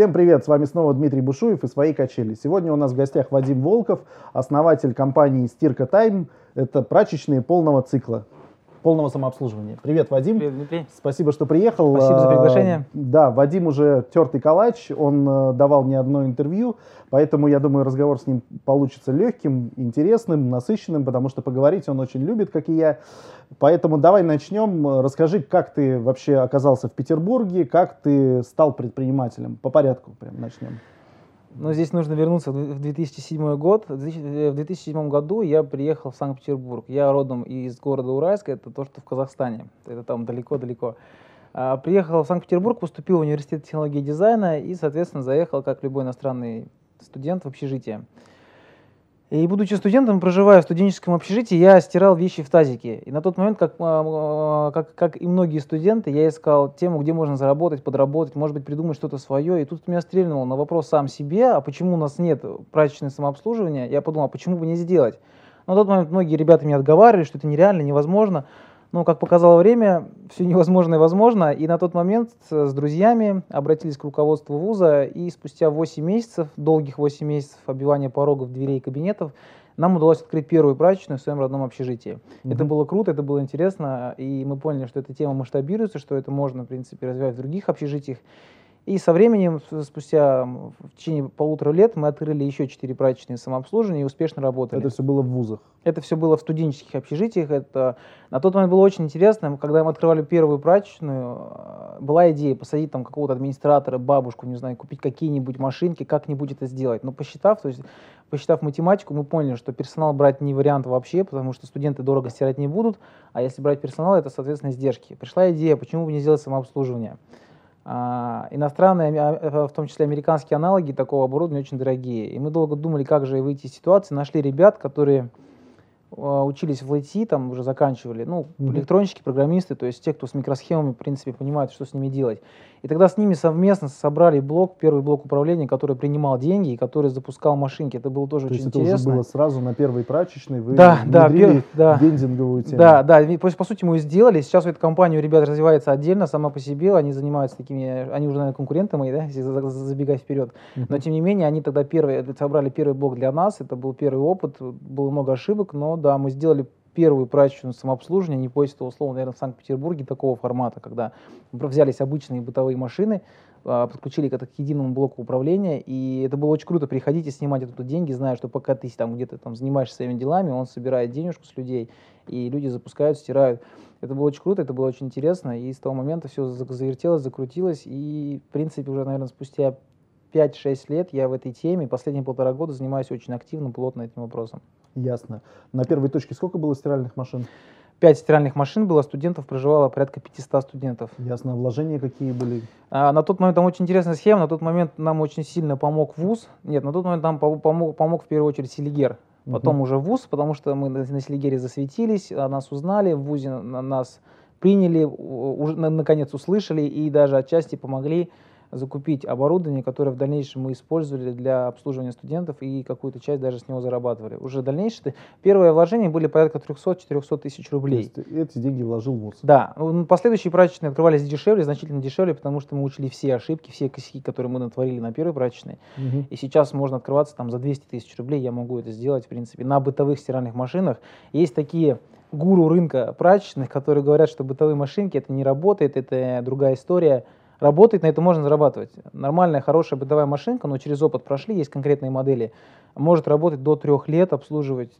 Всем привет, с вами снова Дмитрий Бушуев и «Свои качели». Сегодня у нас в гостях Вадим Волков, основатель компании «Стирка Тайм». Это прачечные полного цикла полного самообслуживания. Привет, Вадим. Привет, Дмитрий. Спасибо, что приехал. Спасибо за приглашение. А, да, Вадим уже тертый калач, он э, давал мне одно интервью, поэтому я думаю, разговор с ним получится легким, интересным, насыщенным, потому что поговорить он очень любит, как и я. Поэтому давай начнем. Расскажи, как ты вообще оказался в Петербурге, как ты стал предпринимателем. По порядку прям начнем. Но здесь нужно вернуться в 2007 год. В 2007 году я приехал в Санкт-Петербург. Я родом из города Уральск, это то, что в Казахстане. Это там далеко-далеко. А, приехал в Санкт-Петербург, поступил в университет технологии и дизайна и, соответственно, заехал, как любой иностранный студент, в общежитие. И будучи студентом, проживая в студенческом общежитии, я стирал вещи в тазике. И на тот момент, как, а, как, как и многие студенты, я искал тему, где можно заработать, подработать, может быть, придумать что-то свое. И тут меня стрельнуло на вопрос сам себе, а почему у нас нет прачечной самообслуживания? Я подумал, а почему бы не сделать? На тот момент многие ребята меня отговаривали, что это нереально, невозможно. Но, как показало время, все невозможно и возможно. И на тот момент с друзьями обратились к руководству вуза, и спустя 8 месяцев, долгих 8 месяцев обивания порогов, дверей и кабинетов, нам удалось открыть первую прачечную в своем родном общежитии. Mm-hmm. Это было круто, это было интересно, и мы поняли, что эта тема масштабируется, что это можно, в принципе, развивать в других общежитиях. И со временем, спустя в течение полутора лет, мы открыли еще четыре прачечные самообслуживания и успешно работали. Это все было в вузах? Это все было в студенческих общежитиях. Это... На тот момент было очень интересно. Когда мы открывали первую прачечную, э, была идея посадить там какого-то администратора, бабушку, не знаю, купить какие-нибудь машинки, как-нибудь это сделать. Но посчитав, то есть посчитав математику, мы поняли, что персонал брать не вариант вообще, потому что студенты дорого стирать не будут, а если брать персонал, это, соответственно, издержки. Пришла идея, почему бы не сделать самообслуживание. А, иностранные, а, э, в том числе американские аналоги такого оборудования очень дорогие. И мы долго думали, как же выйти из ситуации. Нашли ребят, которые а, учились в IT, там уже заканчивали, ну, mm-hmm. электронщики, программисты, то есть те, кто с микросхемами, в принципе, понимают, что с ними делать. И тогда с ними совместно собрали блок, первый блок управления, который принимал деньги и который запускал машинки. Это было тоже То очень есть интересно. это уже было сразу на первой прачечной, вы да, да, пер, да, вендинговую тему. Да, да, по, по сути мы ее сделали. Сейчас у этой компании у ребят развивается отдельно, сама по себе, они занимаются такими, они уже, наверное, конкуренты мои, да, если забегать вперед. Uh-huh. Но тем не менее, они тогда первые, собрали первый блок для нас, это был первый опыт, было много ошибок, но да, мы сделали первую прачечную самообслуживание, не боюсь этого слова, наверное, в Санкт-Петербурге такого формата, когда взялись обычные бытовые машины, а, подключили к, к единому блоку управления, и это было очень круто. Приходите снимать оттуда деньги, зная, что пока ты там где-то там занимаешься своими делами, он собирает денежку с людей, и люди запускают, стирают. Это было очень круто, это было очень интересно, и с того момента все завертелось, закрутилось, и, в принципе, уже, наверное, спустя 5-6 лет я в этой теме, последние полтора года занимаюсь очень активно, плотно этим вопросом. Ясно. На первой точке сколько было стиральных машин? Пять стиральных машин было, студентов проживало порядка 500 студентов. Ясно. Вложения какие были? А, на тот момент там очень интересная схема, на тот момент нам очень сильно помог ВУЗ. Нет, на тот момент нам помог, помог в первую очередь Селигер. Потом угу. уже ВУЗ, потому что мы на, на Селигере засветились, а нас узнали, в ВУЗе на, нас приняли, уже наконец услышали и даже отчасти помогли закупить оборудование, которое в дальнейшем мы использовали для обслуживания студентов и какую-то часть даже с него зарабатывали. Уже дальнейшее, первые вложения были порядка 300-400 тысяч рублей. То есть эти деньги вложил ВУЗ? Да. Ну, последующие прачечные открывались дешевле, значительно дешевле, потому что мы учили все ошибки, все косяки, которые мы натворили на первой прачечной. Угу. И сейчас можно открываться там за 200 тысяч рублей, я могу это сделать, в принципе, на бытовых стиральных машинах. Есть такие гуру рынка прачечных, которые говорят, что бытовые машинки это не работает, это другая история. Работать на это можно зарабатывать. Нормальная, хорошая бытовая машинка, но через опыт прошли, есть конкретные модели, может работать до трех лет, обслуживать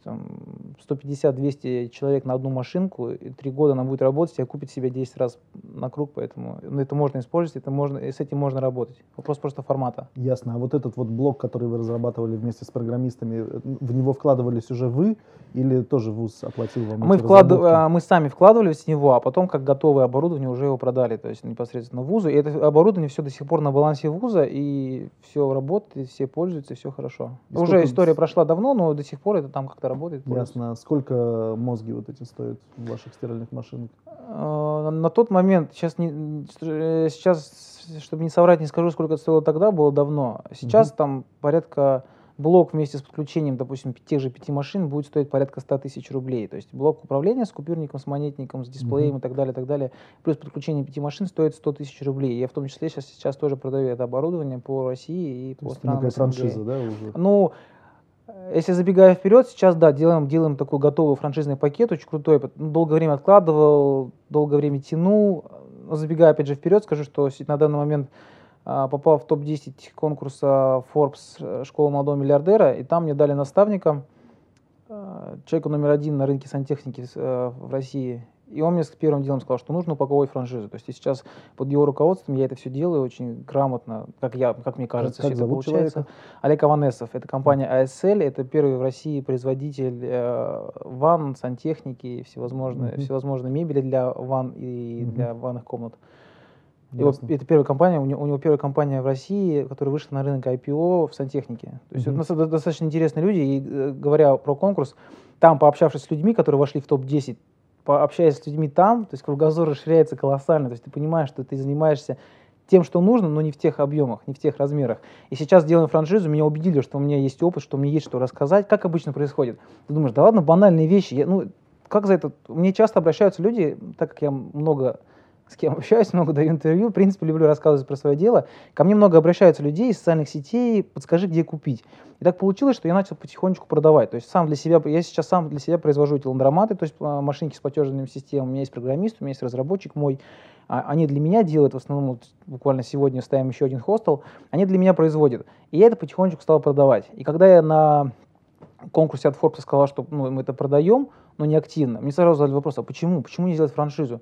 150-200 человек на одну машинку, и три года она будет работать и окупит себя 10 раз на круг, поэтому это можно использовать, это можно, с этим можно работать. Вопрос просто формата. Ясно. А вот этот вот блок, который вы разрабатывали вместе с программистами, в него вкладывались уже вы или тоже ВУЗ оплатил вам мы, вклад... А, мы сами вкладывались в него, а потом как готовое оборудование уже его продали, то есть непосредственно ВУЗу. И это оборудование все до сих пор на балансе ВУЗа, и все работает, все пользуются, все хорошо. И уже сколько... история прошла давно, но до сих пор это там как-то работает. Ясно. Сколько мозги вот эти стоят в ваших стиральных машинах? А, на тот момент, сейчас, не, сейчас, чтобы не соврать, не скажу, сколько это стоило тогда, было давно. Сейчас угу. там порядка блок вместе с подключением, допустим, тех же пяти машин будет стоить порядка 100 тысяч рублей. То есть блок управления с купюрником, с монетником, с дисплеем mm-hmm. и так далее, и так далее, плюс подключение пяти машин стоит 100 тысяч рублей. Я в том числе сейчас, сейчас тоже продаю это оборудование по России и То по странам некая франшиза, да, уже? Ну, если забегая вперед, сейчас, да, делаем, делаем такой готовый франшизный пакет, очень крутой. Ну, долгое время откладывал, долгое время тянул. Забегая, опять же, вперед, скажу, что на данный момент попал в топ-10 конкурса Forbes э, «Школа молодого миллиардера», и там мне дали наставника, а, человеку номер один на рынке сантехники э, в России. И он мне с первым делом сказал, что нужно упаковывать франшизу. То есть и сейчас под его руководством я это все делаю очень грамотно, как, я, как мне кажется, как, как все это получается. Человека? Олег Аванесов. Это компания ASL, это первый в России производитель э, ванн, сантехники, всевозможные, mm-hmm. всевозможные мебели для ванн и mm-hmm. для ванных комнат. Его, это первая компания, у него, у него первая компания в России, которая вышла на рынок IPO в сантехнике. То есть mm-hmm. это достаточно интересные люди, и э, говоря про конкурс, там, пообщавшись с людьми, которые вошли в топ-10, пообщаясь с людьми там, то есть кругозор расширяется колоссально, то есть ты понимаешь, что ты занимаешься тем, что нужно, но не в тех объемах, не в тех размерах. И сейчас делаем франшизу, меня убедили, что у меня есть опыт, что мне есть что рассказать. Как обычно происходит? Ты думаешь, да ладно, банальные вещи. Я, ну, как за это? Мне часто обращаются люди, так как я много с кем общаюсь, много даю интервью, в принципе, люблю рассказывать про свое дело. Ко мне много обращаются людей из социальных сетей, подскажи, где купить. И так получилось, что я начал потихонечку продавать. То есть сам для себя, я сейчас сам для себя произвожу эти ландроматы, то есть а, машинки с платежными системами. У меня есть программист, у меня есть разработчик мой. А, они для меня делают, в основном, вот буквально сегодня ставим еще один хостел, они для меня производят. И я это потихонечку стал продавать. И когда я на конкурсе от Forbes сказал, что ну, мы это продаем, но не активно, мне сразу задали вопрос, а почему? Почему не сделать франшизу?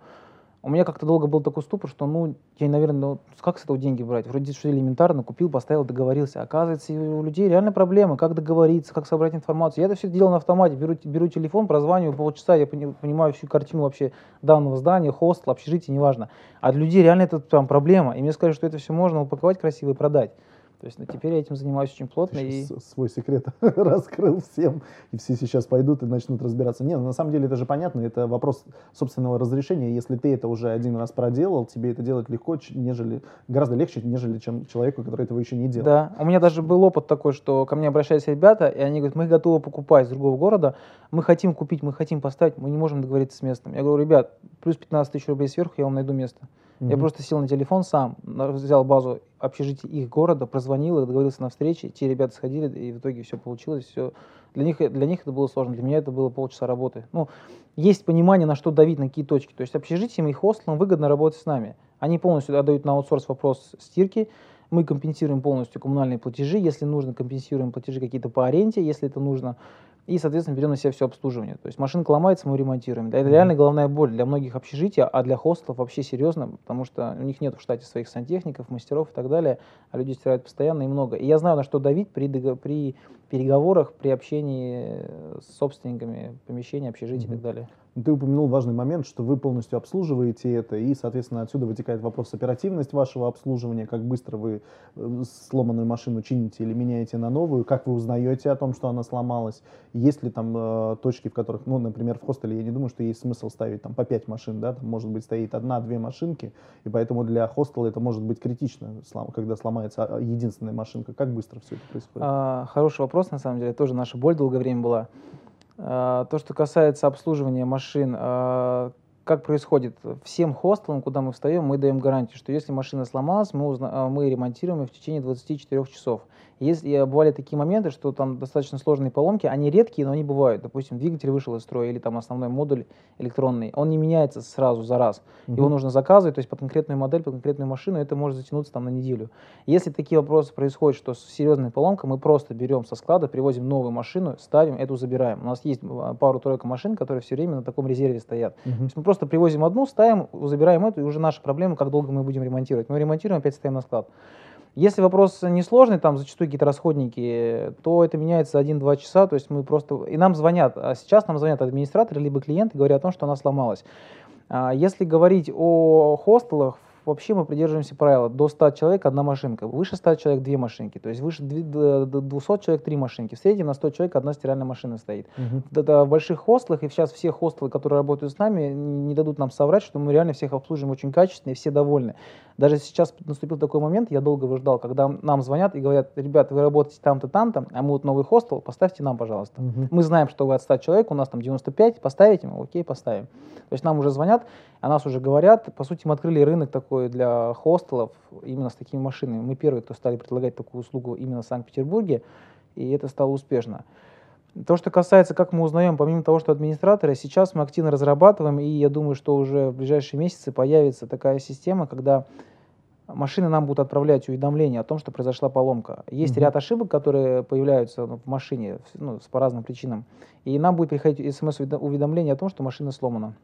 У меня как-то долго был такой ступор, что, ну, я, наверное, ну, как с этого деньги брать? Вроде что элементарно, купил, поставил, договорился. Оказывается, у людей реально проблемы, как договориться, как собрать информацию. Я это все делал на автомате, беру, беру телефон, прозваниваю полчаса, я понимаю всю картину вообще данного здания, хостел, общежития, неважно. А для людей реально это там проблема. И мне сказали, что это все можно упаковать красиво и продать. То есть ну, теперь я этим занимаюсь очень плотно. И... свой секрет раскрыл всем, и все сейчас пойдут и начнут разбираться. Нет, ну, на самом деле это же понятно, это вопрос собственного разрешения. Если ты это уже один раз проделал, тебе это делать легко, нежели, гораздо легче, нежели чем человеку, который этого еще не делал. Да, у меня даже был опыт такой, что ко мне обращаются ребята, и они говорят, мы готовы покупать из другого города, мы хотим купить, мы хотим поставить, мы не можем договориться с местом. Я говорю, ребят, плюс 15 тысяч рублей сверху, я вам найду место. Mm-hmm. Я просто сел на телефон сам, взял базу общежития их города, прозвонил, договорился на встрече, те ребята сходили, и в итоге все получилось. Все. Для, них, для них это было сложно, для меня это было полчаса работы. Ну, есть понимание, на что давить, на какие точки. То есть общежитием и хостелом выгодно работать с нами. Они полностью отдают на аутсорс вопрос стирки, мы компенсируем полностью коммунальные платежи, если нужно, компенсируем платежи какие-то по аренде, если это нужно и, соответственно, берем на себя все обслуживание. То есть машинка ломается, мы ремонтируем. Это реально головная боль для многих общежитий, а для хостелов вообще серьезно, потому что у них нет в штате своих сантехников, мастеров и так далее, а люди стирают постоянно и много. И я знаю, на что давить при, при переговорах, при общении с собственниками помещений, общежитий mm-hmm. и так далее. Ты упомянул важный момент, что вы полностью обслуживаете это, и, соответственно, отсюда вытекает вопрос оперативность вашего обслуживания, как быстро вы э, сломанную машину чините или меняете на новую, как вы узнаете о том, что она сломалась, есть ли там э, точки, в которых, ну, например, в хостеле я не думаю, что есть смысл ставить там по пять машин, да, там может быть стоит одна-две машинки, и поэтому для хостела это может быть критично, когда сломается а, единственная машинка. Как быстро все это происходит? А, хороший вопрос, на самом деле, тоже наша боль долгое время была. А, то, что касается обслуживания машин, а, как происходит? Всем хостелам, куда мы встаем, мы даем гарантию, что если машина сломалась, мы, узна... А, мы ремонтируем ее в течение 24 часов. Если бывали такие моменты, что там достаточно сложные поломки, они редкие, но они бывают. Допустим, двигатель вышел из строя или там основной модуль электронный, он не меняется сразу за раз. Угу. Его нужно заказывать, то есть под конкретную модель, под конкретную машину, это может затянуться там на неделю. Если такие вопросы происходят, что серьезная поломка, мы просто берем со склада, привозим новую машину, ставим, эту забираем. У нас есть а, пару-тройка машин, которые все время на таком резерве стоят. Угу. То есть мы просто привозим одну, ставим, забираем эту, и уже наша проблема, как долго мы будем ремонтировать. Мы ремонтируем, опять ставим на склад. Если вопрос несложный, там зачастую какие-то расходники, то это меняется 1-2 часа, то есть мы просто... И нам звонят, а сейчас нам звонят администраторы либо клиенты, говорят о том, что она сломалась. А если говорить о хостелах, вообще мы придерживаемся правила до 100 человек одна машинка, выше 100 человек две машинки, то есть выше 200 человек три машинки. В среднем на 100 человек одна стиральная машина стоит. Угу. Это в больших хостелах, и сейчас все хостелы, которые работают с нами, не дадут нам соврать, что мы реально всех обслуживаем очень качественно и все довольны. Даже сейчас наступил такой момент, я долго его ждал, когда нам звонят и говорят, ребят, вы работаете там-то, там-то, а мы вот новый хостел, поставьте нам, пожалуйста. Угу. Мы знаем, что вы от 100 человек, у нас там 95, поставите, мы, окей, поставим. То есть нам уже звонят, о нас уже говорят. По сути, мы открыли рынок такой для хостелов именно с такими машинами. Мы первые, кто стали предлагать такую услугу именно в Санкт-Петербурге, и это стало успешно. То, что касается, как мы узнаем, помимо того, что администраторы, сейчас мы активно разрабатываем, и я думаю, что уже в ближайшие месяцы появится такая система, когда машины нам будут отправлять уведомления о том, что произошла поломка. Есть mm-hmm. ряд ошибок, которые появляются в машине ну, по разным причинам, и нам будет приходить смс-уведомление о том, что машина сломана.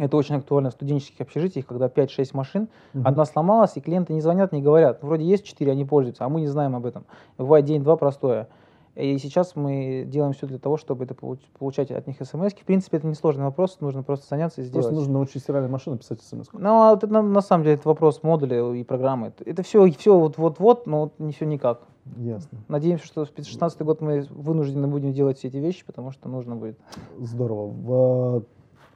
Это очень актуально в студенческих общежитиях, когда 5-6 машин, угу. одна сломалась, и клиенты не звонят, не говорят. Вроде есть 4, они пользуются, а мы не знаем об этом. Бывает день-два простое. И сейчас мы делаем все для того, чтобы это получать от них смс. В принципе, это несложный вопрос, нужно просто заняться и сделать. Просто нужно научить стиральную машину писать смс. Ну, а это, на, на самом деле, это вопрос модуля и программы. Это все, все вот-вот-вот, но не все никак. Ясно. Надеемся, что в 2016 год мы вынуждены будем делать все эти вещи, потому что нужно будет. Здорово.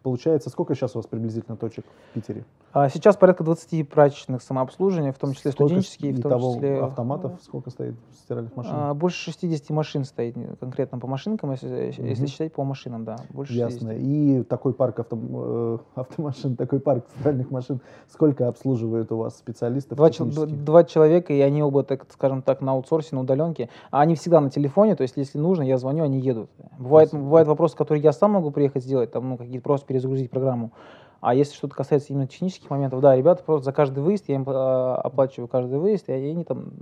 Получается, сколько сейчас у вас приблизительно точек в Питере? А сейчас порядка 20 прачечных самообслуживания, в том числе сколько студенческие, в том того числе... автоматов сколько стоит стиральных машин? А, больше 60 машин стоит конкретно по машинкам, если, угу. если считать по машинам, да. Больше Ясно. 60. И такой парк авто, э, автомашин, такой парк стиральных машин, сколько обслуживают у вас специалистов? Два, два человека, и они оба, так скажем так, на аутсорсе, на удаленке. А они всегда на телефоне, то есть если нужно, я звоню, они едут. Бывает, бывает вопрос, который я сам могу приехать сделать, там, ну, какие-то просто перезагрузить программу. А если что-то касается именно технических моментов, да, ребята просто за каждый выезд, я им э, оплачиваю каждый выезд, и они там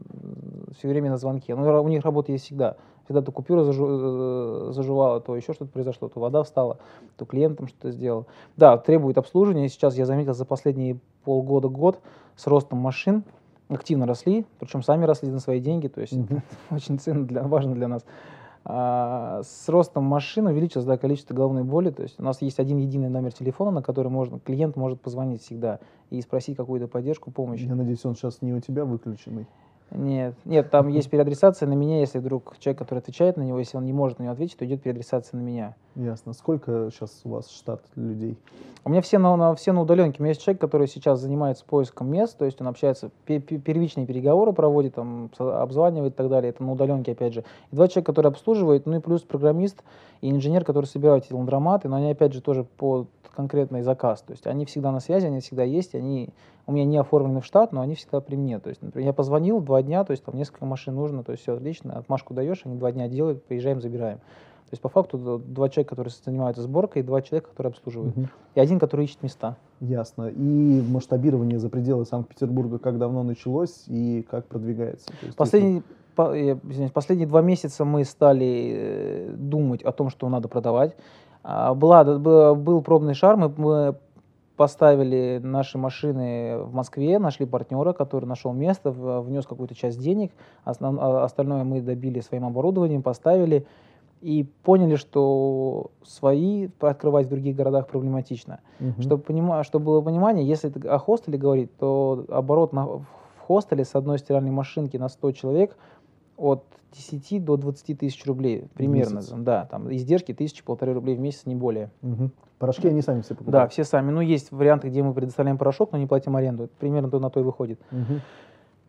все время на звонке. Но у них работа есть всегда. Всегда то купюра зажу, э, заживала, то еще что-то произошло, то вода встала, то клиентам что-то сделал. Да, требует обслуживания. Сейчас я заметил за последние полгода-год с ростом машин активно росли, причем сами росли на свои деньги, то есть mm-hmm. очень ценно для, важно для нас. А, с ростом машин увеличилось да, количество головной боли. То есть у нас есть один единый номер телефона, на который можно, клиент может позвонить всегда и спросить какую-то поддержку, помощь. Я надеюсь, он сейчас не у тебя выключенный. Нет, нет, там есть переадресация на меня, если вдруг человек, который отвечает на него, если он не может на него ответить, то идет переадресация на меня. Ясно. Сколько сейчас у вас штат людей? У меня все на, на, все на удаленке. У меня есть человек, который сейчас занимается поиском мест, то есть он общается, первичные переговоры проводит, там, обзванивает и так далее. Это на удаленке, опять же. И два человека, которые обслуживают, ну и плюс программист и инженер, который собирают эти ландроматы, но они, опять же, тоже по конкретный заказ. То есть они всегда на связи, они всегда есть, они у меня не оформлены в штат, но они всегда при мне. То есть, например, я позвонил два дня, то есть там несколько машин нужно, то есть все отлично, отмашку даешь, они два дня делают, приезжаем, забираем. То есть по факту два человека, которые занимаются сборкой, и два человека, которые обслуживают. Угу. И один, который ищет места. Ясно. И масштабирование за пределы Санкт-Петербурга как давно началось и как продвигается? есть, Последний, по, извиняюсь, последние два месяца мы стали э, думать о том, что надо продавать. А, была, был пробный шар, мы, мы поставили наши машины в Москве, нашли партнера, который нашел место, внес какую-то часть денег, основ, а, остальное мы добили своим оборудованием, поставили и поняли, что свои открывать в других городах проблематично. Угу. Чтобы, понима, чтобы было понимание, если о хостеле говорить, то оборот на, в хостеле с одной стиральной машинки на 100 человек от 10 до 20 тысяч рублей примерно. Да, там издержки тысячи-полторы рублей в месяц, не более. Угу. Порошки они сами все покупают? Да, все сами. Ну, есть варианты, где мы предоставляем порошок, но не платим аренду. примерно то на то и выходит. Угу.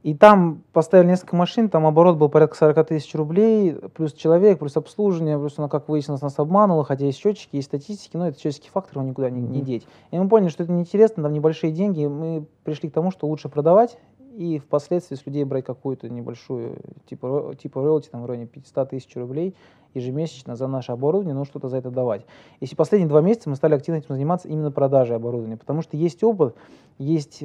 И там поставили несколько машин, там оборот был порядка 40 тысяч рублей, плюс человек, плюс обслуживание, плюс она, как выяснилось, нас обманывала, хотя есть счетчики, есть статистики, но это человеческий фактор, его никуда не, не деть. И мы поняли, что это неинтересно, там небольшие деньги, мы пришли к тому, что лучше продавать и впоследствии с людей брать какую-то небольшую, типа, типа роялти, там, в районе 500 тысяч рублей ежемесячно за наше оборудование, но что-то за это давать. Если последние два месяца мы стали активно этим заниматься именно продажей оборудования, потому что есть опыт, есть,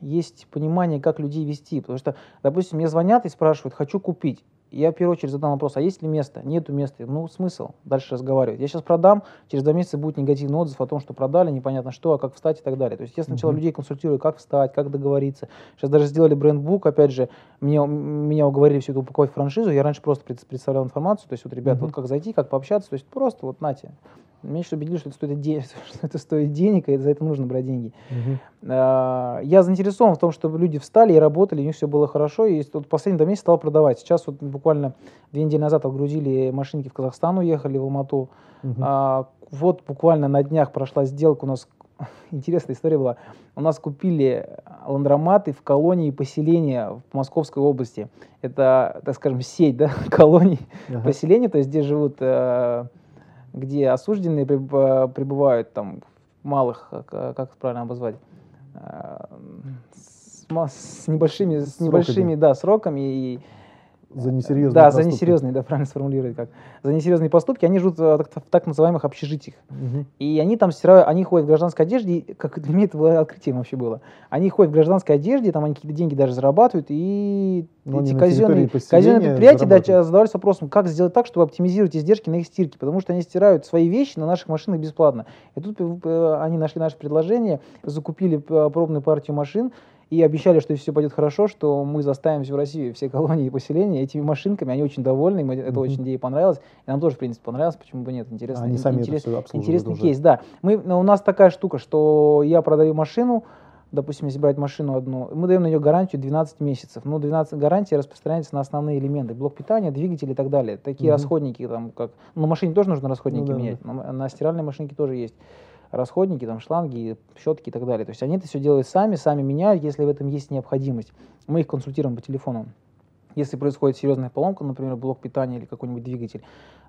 есть понимание, как людей вести. Потому что, допустим, мне звонят и спрашивают, хочу купить я в первую очередь задам вопрос, а есть ли место? Нету места. Ну, смысл дальше разговаривать. Я сейчас продам, через два месяца будет негативный отзыв о том, что продали, непонятно что, а как встать и так далее. То есть я сначала mm-hmm. людей консультирую, как встать, как договориться. Сейчас даже сделали брендбук, опять же, мне, меня уговорили все это упаковать в франшизу. Я раньше просто представлял информацию, то есть вот, ребят, mm-hmm. вот как зайти, как пообщаться, то есть просто вот нате. Меня еще убедили, что это стоит, де... что это стоит денег, и за это нужно брать деньги. Угу. Я заинтересован в том, чтобы люди встали и работали, у них все было хорошо. И вот последние два месяца стал продавать. Сейчас вот буквально две недели назад отгрузили машинки в Казахстан, уехали в Алмату. Угу. А, вот буквально на днях прошла сделка у нас интересная история была. У нас купили ландроматы в колонии поселения в Московской области. Это, так скажем, сеть да, колоний ага. поселения, то есть где живут э, где осужденные пребывают там малых, как, как правильно обозвать, э, с, с небольшими, с небольшими да, сроками и за несерьезные Да, поступки. за несерьезные, да, правильно сформулировать как. За несерьезные поступки они живут в так называемых общежитиях. Угу. И они там стирают, они ходят в гражданской одежде, как для меня это было открытием вообще было. Они ходят в гражданской одежде, там они какие-то деньги даже зарабатывают, и Но эти казенные, казенные предприятия да, задавались вопросом, как сделать так, чтобы оптимизировать издержки на их стирке, потому что они стирают свои вещи на наших машинах бесплатно. И тут э, они нашли наше предложение, закупили э, пробную партию машин, и обещали, что если все пойдет хорошо, что мы заставим всю Россию, все колонии и поселения этими машинками, они очень довольны, им это очень идея понравилась, и нам тоже, в принципе, понравилось, почему бы нет, интересно. Они сами интерес, интересный уже. кейс, да. Мы, у нас такая штука, что я продаю машину, допустим, если брать машину одну, мы даем на нее гарантию 12 месяцев. Ну, 12 гарантий распространяется на основные элементы, блок питания, двигатель и так далее. Такие mm-hmm. расходники, там, как, ну, на машине тоже нужно расходники ну, да, менять, да. На, на стиральной машинке тоже есть расходники, там, шланги, щетки и так далее. То есть они это все делают сами, сами меняют, если в этом есть необходимость. Мы их консультируем по телефону. Если происходит серьезная поломка, например, блок питания или какой-нибудь двигатель,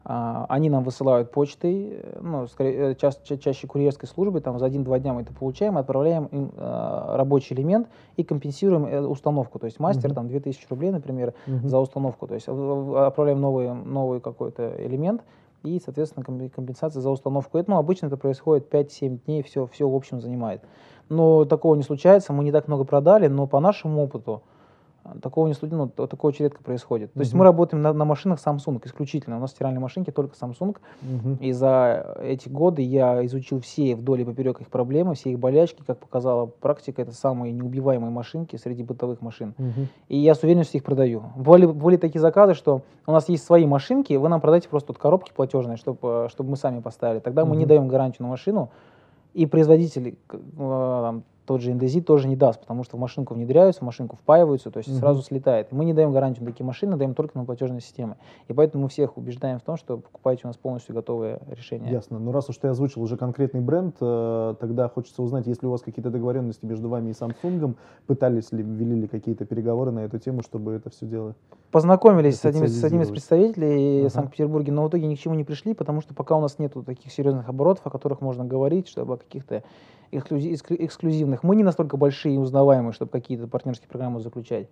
а, они нам высылают почтой, ну, скорее, э, ча ча чаще курьерской службы, там за один-два дня мы это получаем, отправляем им э, рабочий элемент и компенсируем э, установку. То есть мастер, uh-huh. там 2000 рублей, например, uh-huh. за установку. То есть отправляем новый, новый какой-то элемент, и, соответственно, компенсация за установку. Это, ну, обычно это происходит 5-7 дней, все, все в общем занимает. Но такого не случается, мы не так много продали, но по нашему опыту, Такого не ну, такого очень редко происходит. То uh есть мы работаем на, на машинах Samsung исключительно. У нас стиральные машинки только Samsung. uh И за эти годы я изучил все вдоль и поперек их проблемы, все их болячки. Как показала практика, это самые неубиваемые машинки среди бытовых машин. uh И я с уверенностью их продаю. Были, были такие заказы, что у нас есть свои машинки, вы нам продаете просто вот коробки платежные, чтобы, чтобы мы сами поставили. Тогда uh мы не даем гарантию на машину. И производитель э, тот же индезит тоже не даст, потому что в машинку внедряются, в машинку впаиваются, то есть угу. сразу слетает. мы не даем гарантию на такие машины, даем только на платежные системы. И поэтому мы всех убеждаем в том, что покупайте у нас полностью готовые решения. Ясно. Но раз уж ты озвучил уже конкретный бренд, э, тогда хочется узнать, есть ли у вас какие-то договоренности между вами и Samsung, пытались ли, вели ли какие-то переговоры на эту тему, чтобы это все дело Познакомились с одним, с одним из представителей ага. Санкт-Петербурге, но в итоге ни к чему не пришли, потому что пока у нас нет таких серьезных оборотов, о которых можно говорить, чтобы о каких-то эксклюзивных. Мы не настолько большие и узнаваемые, чтобы какие-то партнерские программы заключать.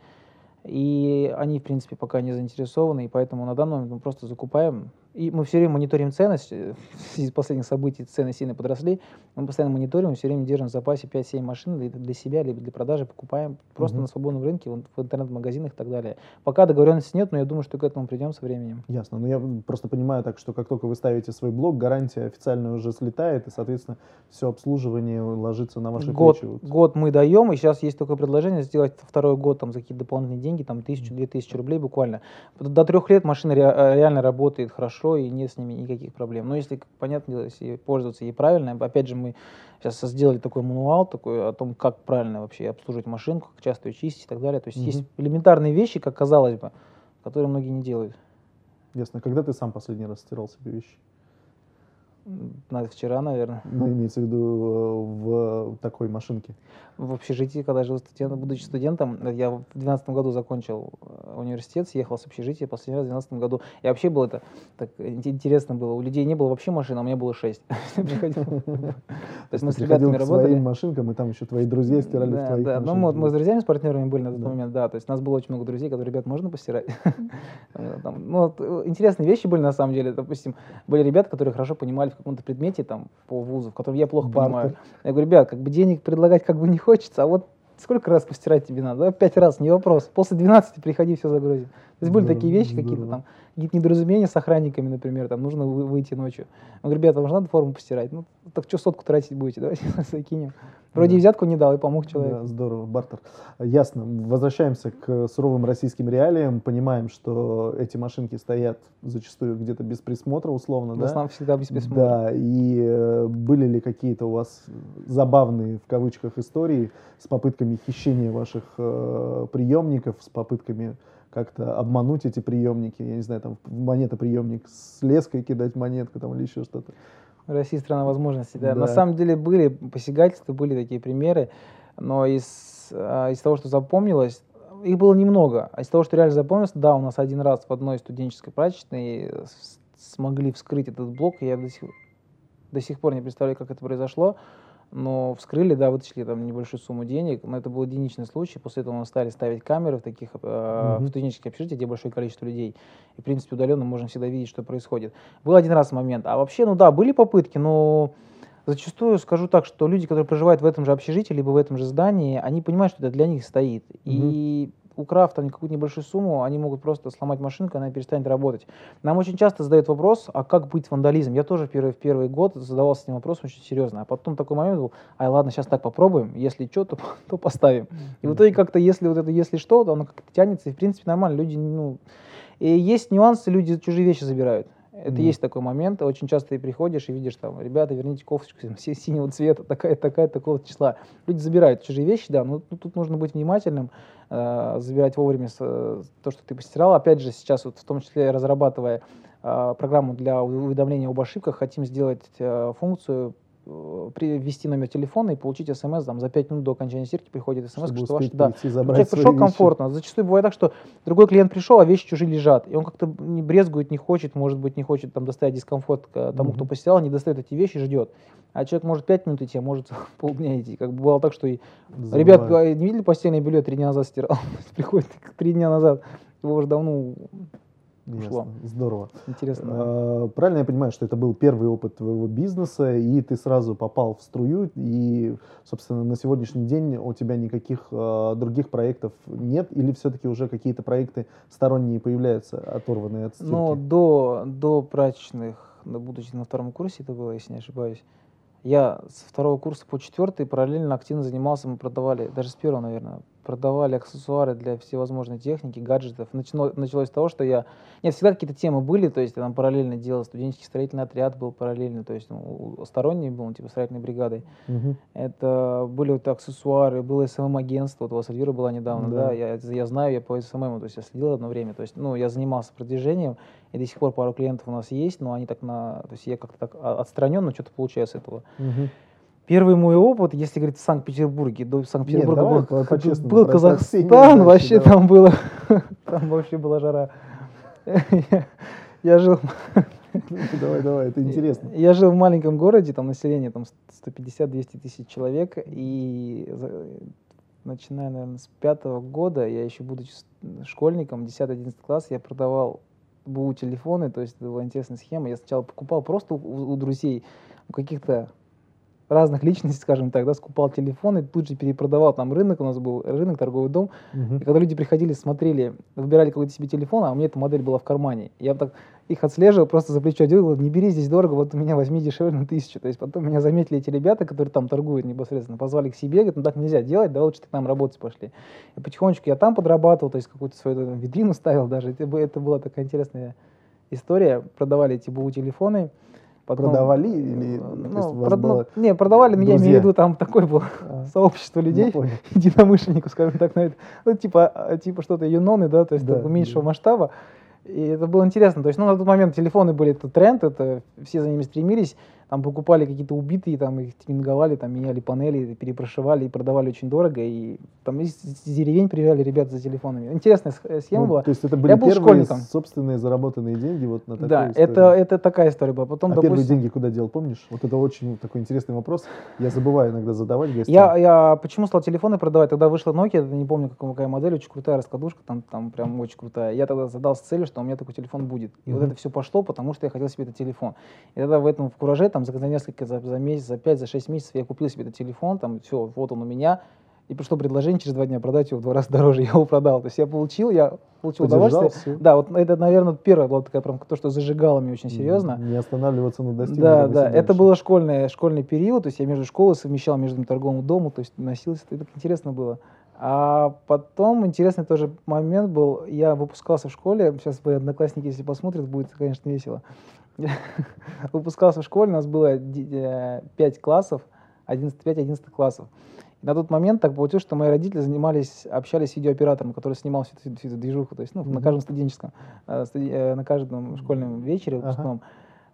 И они, в принципе, пока не заинтересованы, и поэтому на данный момент мы просто закупаем и мы все время мониторим ценность, э, с последних событий цены сильно подросли, мы постоянно мониторим, все время держим в запасе 5-7 машин для себя, либо для продажи, покупаем просто угу. на свободном рынке, в интернет-магазинах и так далее. Пока договоренности нет, но я думаю, что к этому придем со временем. Ясно, но я просто понимаю так, что как только вы ставите свой блог, гарантия официально уже слетает, и, соответственно, все обслуживание ложится на ваши год, плечи. Год мы даем, и сейчас есть такое предложение сделать второй год там, за какие-то дополнительные деньги, там тысячу-две тысячи рублей буквально. До трех лет машина реально работает хорошо, хорошо и нет с ними никаких проблем. Но если, понятно, если пользоваться ей правильно, опять же, мы сейчас сделали такой мануал такой о том, как правильно вообще обслуживать машинку, как часто ее чистить и так далее. То есть угу. есть элементарные вещи, как казалось бы, которые многие не делают. Ясно. Когда ты сам последний раз стирал себе вещи? Вчера, наверное. Ну, имеется в виду э, в такой машинке. В общежитии, когда жил студент, будучи студентом, я в 2012 году закончил э, университет, съехал с общежития, последний раз в 2012 году. И вообще было это так интересно было. У людей не было вообще машин, а у меня было шесть. То есть мы с ребятами работали. своим машинкам, и там еще твои друзья стирали в твоих Да, ну мы с друзьями, с партнерами были на тот момент, да. То есть у нас было очень много друзей, которые, ребят, можно постирать? Ну, интересные вещи были на самом деле. Допустим, были ребята, которые хорошо понимали в каком-то предмете там по вузу, в котором я плохо понимаю. Я говорю, ребят, как бы денег предлагать как бы не хочется, а вот сколько раз постирать тебе надо? Да, пять раз, не вопрос. После 12 приходи, все загрузим. То есть были Здорово, такие вещи, какие-то здорово. там, какие-то недоразумения с охранниками, например, там нужно вы- выйти ночью. Он говорит, ребята, вам же надо форму постирать. Ну, так что сотку тратить будете, давайте закинем. Вроде Да. и взятку не дал, и помог человеку. Да, здорово, бартер. Ясно. Возвращаемся к суровым российским реалиям. Понимаем, что эти машинки стоят зачастую где-то без присмотра, условно, В да? основном всегда без присмотра. Да, и э, были ли какие-то у вас забавные, в кавычках, истории с попытками хищения ваших э, приемников, с попытками как-то обмануть эти приемники, я не знаю, там в монетоприемник с леской кидать монетку там или еще что-то. Россия страна возможностей, да. На Да. самом деле были посягательства, были такие примеры, но из, а, из того, что запомнилось, их было немного. А из того, что реально запомнилось, да, у нас один раз в одной студенческой прачечной с- смогли вскрыть этот блок, и я до сих, до сих пор не представляю, как это произошло, но вскрыли, да, вытащили там небольшую сумму денег, но это был единичный случай. После этого мы стали ставить камеры в таких э, в Мгм. студенческих общежитиях, где большое количество людей. И, в принципе, удаленно можно всегда видеть, что происходит. Был один раз момент. А вообще, ну да, были попытки, но зачастую скажу так, что люди, которые проживают в этом же общежитии, либо в этом же здании, они понимают, что это для них стоит. И украв там какую-то небольшую сумму, они могут просто сломать машинку, она перестанет работать. Нам очень часто задают вопрос, а как быть с вандализмом? Я тоже в первый, в первый год задавался этим вопросом очень серьезно. А потом такой момент был, ай, ладно, сейчас так попробуем, если что, то, то поставим. И в итоге как-то, если вот это, если что, то оно как-то тянется, и в принципе нормально, люди, ну... И есть нюансы, люди чужие вещи забирают. Это Мгм. есть такой момент. Очень часто ты приходишь и видишь там, ребята, верните кофточку там, си- синего цвета, такая, такая, такого числа. Люди забирают чужие вещи, да, но ну, тут нужно быть внимательным, э, забирать вовремя с- э, то, что ты постирал. Опять же, сейчас вот в том числе разрабатывая э, программу для уведомления об ошибках, хотим сделать э, функцию ввести номер телефона и получить смс там, за 5 минут до окончания стирки приходит смс, Чтобы что ваш, да, забрать Человек пришел вещи. комфортно. Зачастую бывает так, что другой клиент пришел, а вещи чужие лежат. И он как-то не брезгует, не хочет, может быть, не хочет там доставить дискомфорт к тому, кто Мгм. постирал, не достает эти вещи, ждет. А человек может 5 минут идти, а может полдня идти. Как бы бывало так, что и ребят, а, не видели постельное белье, три дня назад стирал. Приходит три дня назад. Его уже давно ушло. Ясно, Здорово. интересно. да. А, Правильно я понимаю, что это был первый опыт твоего бизнеса, и ты сразу попал в струю, и, собственно, на сегодняшний день у тебя никаких а, других проектов нет, или все-таки уже какие-то проекты сторонние появляются, оторванные от стирки? Но до, до прачечных, будучи на втором курсе это было, если не ошибаюсь, я с второго курса по четвертый параллельно активно занимался, мы продавали, даже с первого, наверное, продавали аксессуары для всевозможной техники, гаджетов. Начало- началось с того, что я... Нет, всегда какие-то темы были, то есть я там параллельно делал студенческий строительный отряд был параллельно, то есть ну, сторонний был, ну, типа строительной бригадой. Мгм. Это были вот аксессуары, было SMM-агентство, вот у вас Эльвира была недавно, Да. да, я, я знаю, я по SMM, то есть я следил одно время, то есть, ну, я занимался продвижением, и до сих пор пару клиентов у нас есть, но они так на, то есть я как-то так а- отстранен, но что-то получаю с этого. Мгм. Первый мой опыт, если говорить в Санкт-Петербурге, до Санкт-Петербурга был, по- был Казахстан, вообще давай. там было, там вообще была жара. Я- Я жил, Давай, давай, это интересно. я жил в маленьком городе, там население там 150-200 тысяч человек, и начиная, наверное, с пятого года, я еще будучи школьником, 10-11 класс, я продавал БУ телефоны, то есть это была интересная схема. Я сначала покупал просто у, у друзей, у каких-то разных личностей, скажем так, да, скупал телефоны, тут же перепродавал, там рынок у нас был, рынок, торговый дом, Мгм. и когда люди приходили, смотрели, выбирали какой-то себе телефон, а у меня эта модель была в кармане. Я так их отслеживал, просто за плечо делал, не бери, здесь дорого, вот у меня возьми дешевле на тысячу. То есть потом меня заметили эти ребята, которые там торгуют непосредственно, позвали к себе, говорят, ну так нельзя делать, давай лучше ты к нам работать пошли. И потихонечку я там подрабатывал, то есть какую-то свою там витрину ставил даже. Это, это была такая интересная история. Продавали эти БУ телефоны. Потом, Продавали или, э, то есть ну, у вас прод- ну, было- не, продавали, но я имею в виду, там такое было А, сообщество людей, единомышленников, скажем так, на это. Ну, типа, а, типа что-то юноны, да, то есть Да, меньшего да. масштаба. И это было интересно. То есть, ну, на тот момент телефоны были это тренд, это все за ними стремились. Там покупали какие-то убитые, там их тюнинговали, там меняли панели, перепрошивали и продавали очень дорого. И там из, из деревень приезжали ребята за телефонами. Интересная сх- схема Ну, была. То есть это были был первые школьником. собственные заработанные деньги вот на такую Да, историю? это, это такая история была. Потом, а первые допустим, деньги куда дел, помнишь? Вот это очень такой интересный вопрос. Я забываю иногда задавать гостям. Я, я почему стал телефоны продавать? Тогда вышла Nokia, не помню, какая, модель, очень крутая раскладушка, там, там прям очень крутая. Я тогда задался целью, что у меня такой телефон будет. И вот Мгм. это все пошло, потому что я хотел себе этот телефон. И тогда в этом в кураже, там, за, за несколько, за, за месяц, за 5, за 6 месяцев я купил себе этот телефон, там, все, вот он у меня. и пришло предложение через два дня продать его в два раза дороже, я его продал. То есть я получил, я получил Подержал удовольствие. Да, вот это, наверное, первая была такая прям то, что зажигало меня очень серьезно. Не останавливаться на достигнутом. Да, да, это дальше. был школьный, школьный период, то есть я между школой совмещал между торговым домом, то есть носился, это так интересно было. А потом интересный тоже момент был, я выпускался в школе, сейчас мои одноклассники, если посмотрят, будет, конечно, весело. Выпускался в школе, у нас было 5 классов, 11, 5-11 классов. И на тот момент так получилось, что мои родители занимались, общались с видеооператором, который снимал всю эту, всю эту движуху, то есть ну, на Мгм. каждом студенческом, э, студи- э, на каждом школьном вечере Ага. выпускном.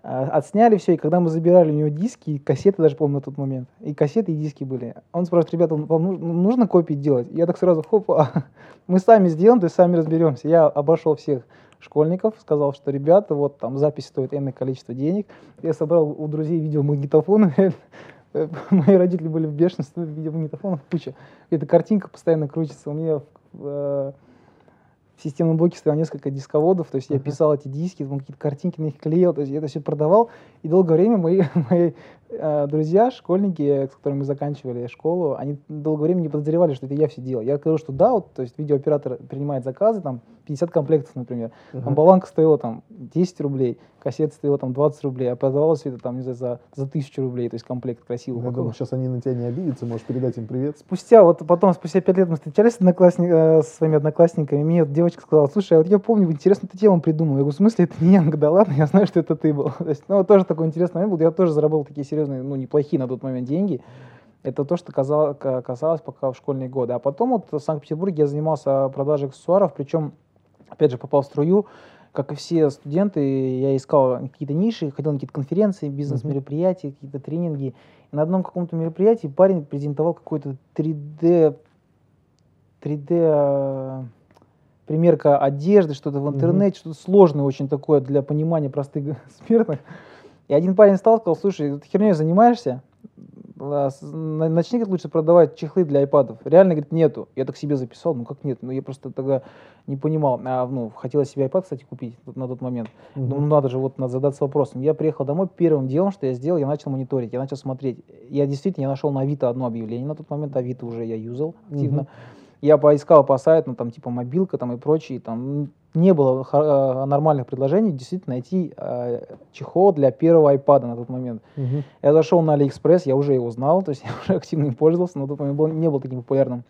А, Отсняли все, и когда мы забирали у него диски, и кассеты даже, помню, на тот момент, и кассеты, и диски были. Он спрашивает, ребята, вам ну- нужно копии делать? Я так сразу, хоп, а, мы сами сделаем, то есть сами разберемся. Я обошел всех школьников, сказал, что ребята, вот там запись стоит энное количество денег. Я собрал у друзей видеомагнитофоны, Мои родители были в бешенстве, видеомагнитофонов куча. Эта картинка постоянно крутится. У меня в, э, в системном блоке стояло несколько дисководов, то есть я писал эти диски, там какие-то картинки на них клеил, то есть я это все продавал. И долгое время мои, мои друзья, школьники, с которыми мы заканчивали школу, они долгое время не подозревали, что это я все делал. Я говорю, что да, вот, то есть видеооператор принимает заказы, там 50 комплектов, например. Там баланка стоила там 10 рублей, кассета стоила там 20 рублей, а продавалось всё это там, не знаю, за, за 1000 рублей, то есть комплект красивый. Я думаю, сейчас они на тебя не обидятся, можешь передать им привет. Спустя, вот потом, спустя пять лет мы встречались с, одноклассник, э, со своими одноклассниками, и мне вот девочка сказала, слушай, а вот я помню, интересную ты тему придумал. Я говорю, в смысле, это не я? Она говорит, да ладно, я знаю, что это ты был. То есть, ну, вот тоже такой интересный момент был. Я тоже заработал такие серьезные, ну, неплохие на тот момент деньги. Это то, что касалось пока в школьные годы. А потом вот в Санкт-Петербурге я занимался продажей аксессуаров, причем, опять же, попал в струю, как и все студенты, я искал какие-то ниши, ходил на какие-то конференции, бизнес-мероприятия, какие-то тренинги. И на одном каком-то мероприятии парень презентовал какой-то 3D, 3D э, примерка одежды, что-то в интернете, что-то сложное очень такое для понимания простых смертных. И один парень стал, сказал, слушай, ты херней занимаешься? На- Начни лучше продавать чехлы для айпадов. Реально, говорит, нету. Я так себе записал, ну как нет? Ну я просто тогда не понимал. А, ну, хотелось себе iPad, кстати, купить на тот момент. Мгм. Ну, надо же вот надо задаться вопросом. Я приехал домой, первым делом, что я сделал, я начал мониторить, я начал смотреть. Я действительно, я нашел на Авито одно объявление. На тот момент Авито уже я юзал активно. Мгм. Я поискал по сайту, ну, там, типа, мобилка там и прочие, там, не было э, нормальных предложений действительно найти э, чехол для первого айпада на тот момент. Мгм. Я зашел на Алиэкспресс, я уже его знал, то есть я уже активно им пользовался, но на тот момент был- не был таким популярным.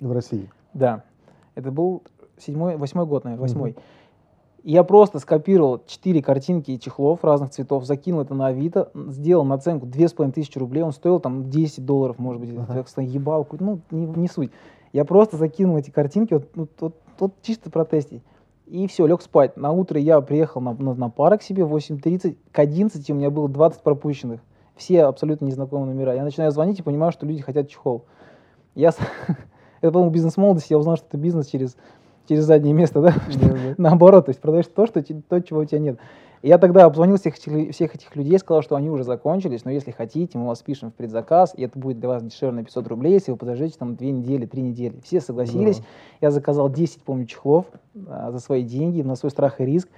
В России. Да, это был седьмой, восьмой год, наверное, восьмой. И Я просто скопировал четыре картинки чехлов разных цветов, закинул это на Авито, сделал наценку две с половиной тысячи рублей, он стоил там 10 долларов, может быть, Ага. я, ебал, ну, не, не суть. Я просто закинул эти картинки, вот, ну, вот, вот чисто протестить. И все, лег спать. На утро я приехал на, на, на пара к себе в 8.30, к 11 у меня было 20 пропущенных. Все абсолютно незнакомые номера. Я начинаю звонить и понимаю, что люди хотят чехол. Я, это, по-моему, бизнес молодости, я узнал, что это бизнес через, через заднее место, да? Да, да. Наоборот, то есть продаешь то, что, то, чего у тебя нет. Я тогда обзвонил всех всех этих людей, сказал, что они уже закончились, но если хотите, мы вас пишем в предзаказ, и это будет для вас дешевле на 500 рублей, если вы подождете там две недели, три недели. Все согласились. Здорово. Я заказал 10, помню, чехлов а, за свои деньги, на свой страх и риск.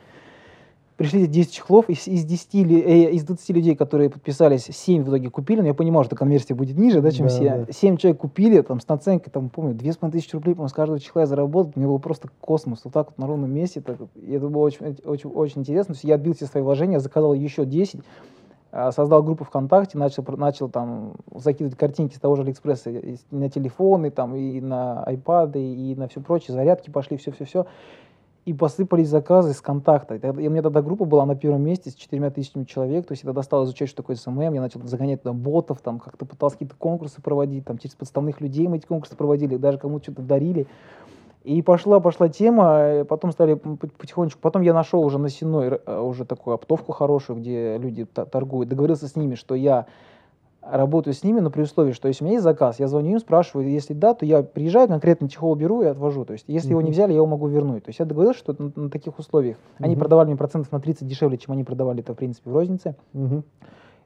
Пришли эти 10 чехлов, из, из, 10, ли- э, из 20 людей, которые подписались, 7 в итоге купили, но я понимал, что конверсия будет ниже, да, чем Да, все. да. 7 человек купили, там, с наценкой, там, помню, 2500 рублей, по-моему, с каждого чехла я заработал, мне было просто космос, вот так вот на ровном месте, так, и это было очень, очень, очень интересно, есть я отбил все свои вложения, заказал еще 10, а, создал группу ВКонтакте, начал, начал там закидывать картинки с того же Алиэкспресса и на телефоны, там, и на айпады, и на все прочее, зарядки пошли, все-все-все. И посыпались заказы с контакта. И, у меня тогда группа была на первом месте с четырьмя тысячами человек. То есть я тогда стал изучать, что такое SMM. Я начал загонять туда ботов, там как-то пытался какие-то конкурсы проводить. Там через подставных людей мы эти конкурсы проводили, даже кому-то что-то дарили. И пошла, пошла тема, потом стали потихонечку. Потом я нашел уже на Сенной э, уже такую оптовку хорошую, где люди торгуют. Договорился с ними, что я работаю с ними, но при условии, что если у меня есть заказ, я звоню им, спрашиваю, если да, то я приезжаю, конкретно чехол беру и отвожу. То есть если его не взяли, я его могу вернуть. То есть я договорился, что на, на таких условиях. Они Мгм. продавали мне процентов на 30 дешевле, чем они продавали это, в принципе, в рознице. Мгм.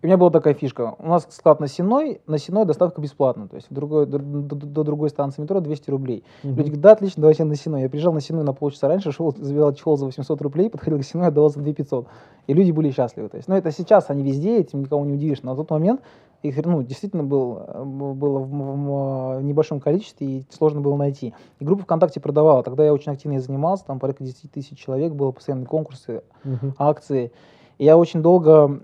И у меня была такая фишка. У нас склад на Сеной, на Сеной доставка бесплатная. То есть в другой, до, до, до другой станции метро 200 рублей. Угу. Люди говорят, да, отлично, давайте на Сеной. Я приезжал на Сеной на полчаса раньше, шел, забирал чехол за 800 рублей, подходил к Сеной, отдавал за 2500. И люди были счастливы. То есть, ну, это сейчас они везде, этим никого не удивишь. Но на тот момент их ну, действительно был, было в, в, в небольшом количестве и сложно было найти. И группа ВКонтакте продавала. Тогда я очень активно занимался, там порядка 10 тысяч человек, было постоянные конкурсы, угу. акции. И я очень долго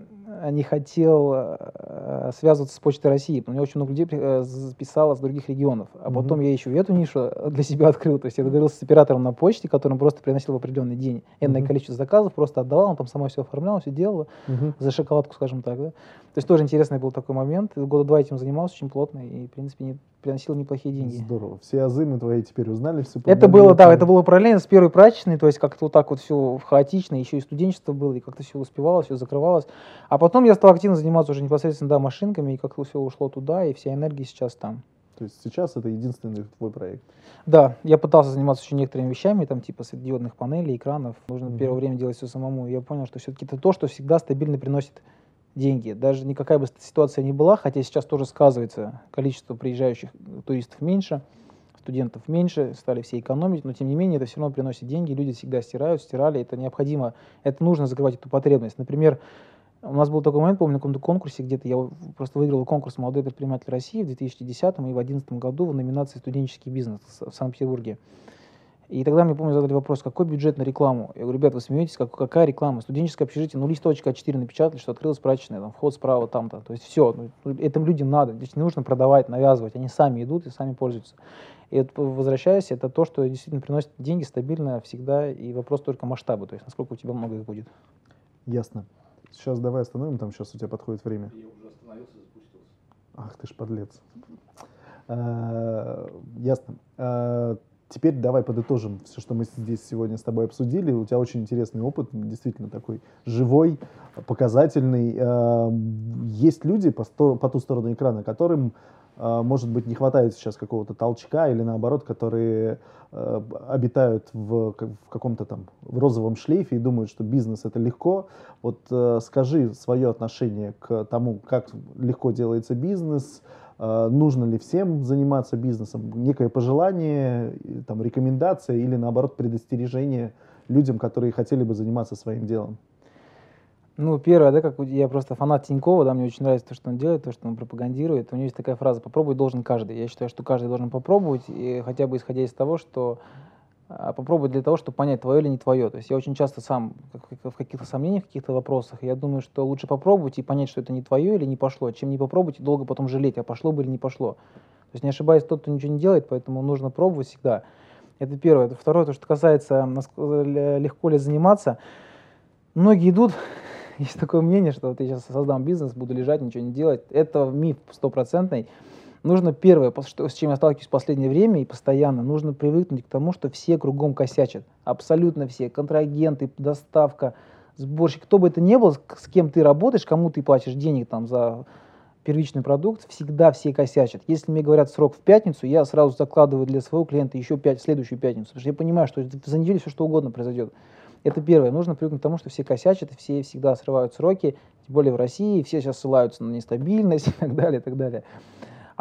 не хотел э, связываться с Почтой России, мне очень много людей э, писало с других регионов. А потом я еще эту нишу для себя открыл. То есть я договорился с оператором на почте, который просто приносил в определенный день энное количество заказов, просто отдавал, он там сама все оформлял, все делала за шоколадку, скажем так. Да? То есть тоже интересный был такой момент. Года два этим занимался очень плотно и, в принципе, не, приносил неплохие деньги. Здорово. Все азы мы твои теперь узнали. Все это было, да, это было параллельно с первой прачечной, то есть как-то вот так вот все хаотично, еще и студенчество было, и как-то все успевалось, все закрывалось. А потом я стал активно заниматься уже непосредственно, да, машинками, и как-то все ушло туда, и вся энергия сейчас там. То есть сейчас это единственный твой проект? Да, я пытался заниматься еще некоторыми вещами, там типа светодиодных панелей, экранов. Нужно mm-hmm. первое время делать все самому. И я понял, что все-таки это то, что всегда стабильно приносит деньги. Даже никакая бы ситуация ни была, хотя сейчас тоже сказывается количество приезжающих туристов меньше, студентов меньше, стали все экономить, но тем не менее это все равно приносит деньги, люди всегда стирают, стирали, это необходимо, это нужно закрывать эту потребность. Например, у нас был такой момент, помню, на каком-то конкурсе, где-то я просто выиграл конкурс «Молодой предприниматель России» в 2010 и в 2011 году в номинации «Студенческий бизнес» в Санкт-Петербурге. И тогда мне, помню, задали вопрос, какой бюджет на рекламу? Я говорю, ребят, вы смеетесь, как, какая реклама? Студенческое общежитие, ну, листочка А4 напечатали, что открылась прачечная, там, вход справа, там-то. То есть все, ну, этим людям надо. Здесь не нужно продавать, навязывать, они сами идут и сами пользуются. И вот, возвращаясь, это то, что действительно приносит деньги стабильно всегда, и вопрос только масштаба, то есть насколько у тебя много их будет. Ясно. Сейчас давай остановим, там сейчас у тебя подходит время. Я уже остановился, запустился. Ах ты ж подлец. А, ясно. Теперь давай подытожим все, что мы здесь сегодня с тобой обсудили. У тебя очень интересный опыт, действительно такой живой, показательный. Э, есть люди по, по ту сторону экрана, которым, э, может быть, не хватает сейчас какого-то толчка или наоборот, которые э, обитают в, в каком-то там в розовом шлейфе и думают, что бизнес это легко. Вот скажи свое отношение к тому, как легко делается бизнес, Э, нужно ли всем заниматься бизнесом, некое пожелание, там, рекомендация или, наоборот, предостережение людям, которые хотели бы заниматься своим делом? Ну, первое, да, как я просто фанат Тинькова, да, мне очень нравится то, что он делает, то, что он пропагандирует. У него есть такая фраза «попробовать должен каждый». Я считаю, что каждый должен попробовать, и хотя бы исходя из того, что а, попробовать для того, чтобы понять, твое или не твое. То есть я очень часто сам в каких-то сомнениях, в каких-то вопросах, я думаю, что лучше попробовать и понять, что это не твое или не пошло, чем не попробовать и долго потом жалеть, а пошло бы или не пошло. То есть не ошибаясь, тот, кто ничего не делает, поэтому нужно пробовать всегда. Это первое. Это второе, то, что касается, легко ли заниматься. Многие идут, есть такое мнение, что вот я сейчас создам бизнес, буду лежать, ничего не делать. Это миф стопроцентный. Нужно первое, с чем я сталкиваюсь в последнее время и постоянно, нужно привыкнуть к тому, что все кругом косячат. Абсолютно все. Контрагенты, доставка, сборщик, кто бы это ни был, с кем ты работаешь, кому ты платишь денег там за первичный продукт, всегда все косячат. Если мне говорят срок в пятницу, я сразу закладываю для своего клиента еще пять, следующую пятницу, потому что я понимаю, что за неделю все что угодно произойдет. Это первое. Нужно привыкнуть к тому, что все косячат, все всегда срывают сроки, тем более в России, все сейчас ссылаются на нестабильность и так далее, и так далее.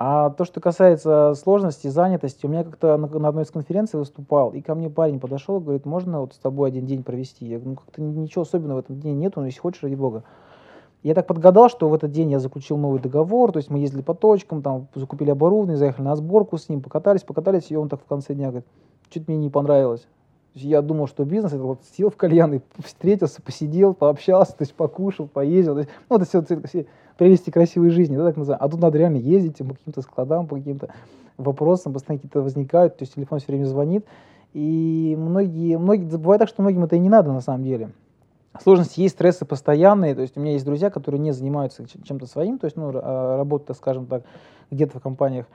А то, что касается сложности, занятости, у меня как-то на, на одной из конференций выступал, и ко мне парень подошел и говорит, можно вот с тобой один день провести? Я говорю, ну как-то ничего особенного в этом дне нету, но если хочешь, ради бога. Я так подгадал, что в этот день я заключил новый договор, то есть мы ездили по точкам, там закупили оборудование, заехали на сборку с ним, покатались, покатались, и он так в конце дня говорит, что-то мне не понравилось. Я думал, что бизнес, это вот сел в кальян и встретился, посидел, пообщался, то есть покушал, поездил. То есть, ну, это все, все прелести красивой жизни, да, так называем. А тут надо реально ездить по каким-то складам, по каким-то вопросам, постоянно какие-то возникают, то есть телефон все время звонит. И многие, многие, бывает так, что многим это и не надо на самом деле. Сложности есть, стрессы постоянные, то есть у меня есть друзья, которые не занимаются чем-то своим, то есть, ну, а, работают, скажем так, где-то в компаниях,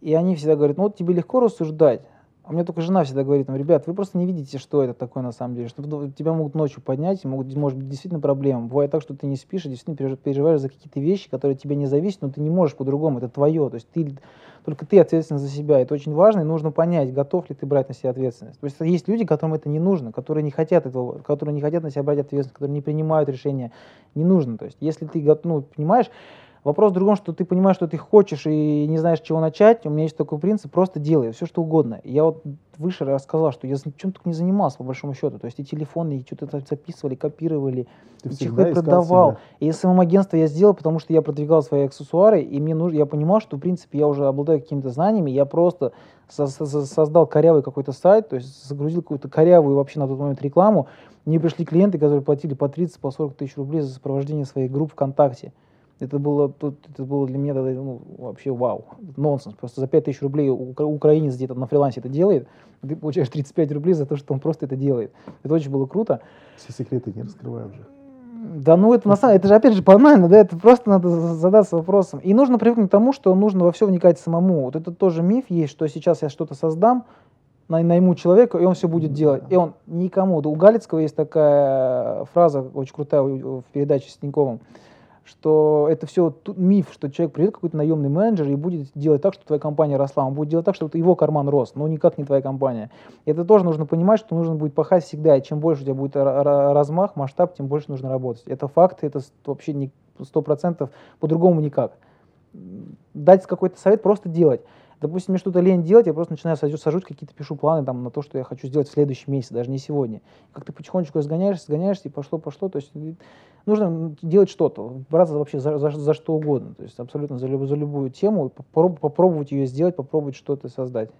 и они всегда говорят, ну вот тебе легко рассуждать, А мне только жена всегда говорит, там, ребят, вы просто не видите, что это такое на самом деле, что тебя могут ночью поднять, могут, может быть действительно проблема. Бывает так, что ты не спишь и действительно переживаешь за какие-то вещи, которые тебе не зависят, но ты не можешь по-другому, это твое, то есть ты, только ты ответственен за себя, это очень важно, и нужно понять, готов ли ты брать на себя ответственность. То есть есть люди, которым это не нужно, которые не хотят этого, которые не хотят на себя брать ответственность, которые не принимают решения, не нужно. То есть если ты, ну, понимаешь, Вопрос в другом, что ты понимаешь, что ты хочешь и не знаешь, чего начать. У меня есть такой принцип, просто делай все, что угодно. Я вот выше рассказал, что я чем только не занимался, по большому счету. То есть и телефоны, и что-то записывали, копировали, ты и чехлы продавал. Себя. И СММ-агентство я сделал, потому что я продвигал свои аксессуары, и мне нужно, я понимал, что, в принципе, я уже обладаю какими-то знаниями, я просто со со создал корявый какой-то сайт, то есть загрузил какую-то корявую вообще на тот момент рекламу. Мне пришли клиенты, которые платили по 30, по 40 тысяч рублей за сопровождение своих групп ВКонтакте. Это было, тут, это было для меня ну, вообще вау, нонсенс. Просто за 5000 рублей украинец где-то на фрилансе это делает, ты получаешь 35 рублей за то, что он просто это делает. Это очень было круто. Все секреты не раскрываю уже. Да, ну это на самом это же опять же банально, да, это просто надо задаться вопросом. И нужно привыкнуть к тому, что нужно во все вникать самому. Вот это тоже миф есть, что сейчас я что-то создам, найму человека, и он все будет делать. И он никому. У Галицкого есть такая фраза очень крутая в передаче с Тиньковым что это все миф, что человек придет какой-то наемный менеджер и будет делать так, чтобы твоя компания росла. Он будет делать так, чтобы его карман рос, но никак не твоя компания. Это тоже нужно понимать, что нужно будет пахать всегда. И чем больше у тебя будет размах, масштаб, тем больше нужно работать. Это факт, это вообще не сто процентов, по-другому никак. Дать какой-то совет, просто делать. Допустим, мне что-то лень делать, я просто начинаю сажусь, сажусь какие-то пишу планы там, на то, что я хочу сделать в следующем месяце, даже не сегодня. Как ты потихонечку разгоняешься, сгоняешься, и пошло-пошло. То есть нужно делать что-то, браться вообще за, за, за что угодно. То есть абсолютно за, за любую тему, попробовать, попробовать ее сделать, попробовать что-то создать.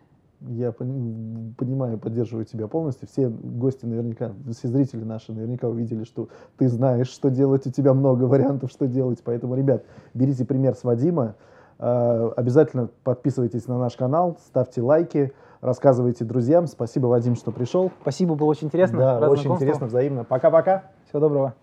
Я понимаю, поддерживаю тебя полностью. Все гости наверняка, все зрители наши наверняка увидели, что ты знаешь, что делать, у тебя много вариантов, что делать. Поэтому, ребят, берите пример с Вадима. Э, обязательно подписывайтесь на наш канал, ставьте лайки, рассказывайте друзьям. Спасибо, Вадим, что пришел. Спасибо, было очень интересно. Да, очень интересно, взаимно. Пока-пока. Всего доброго.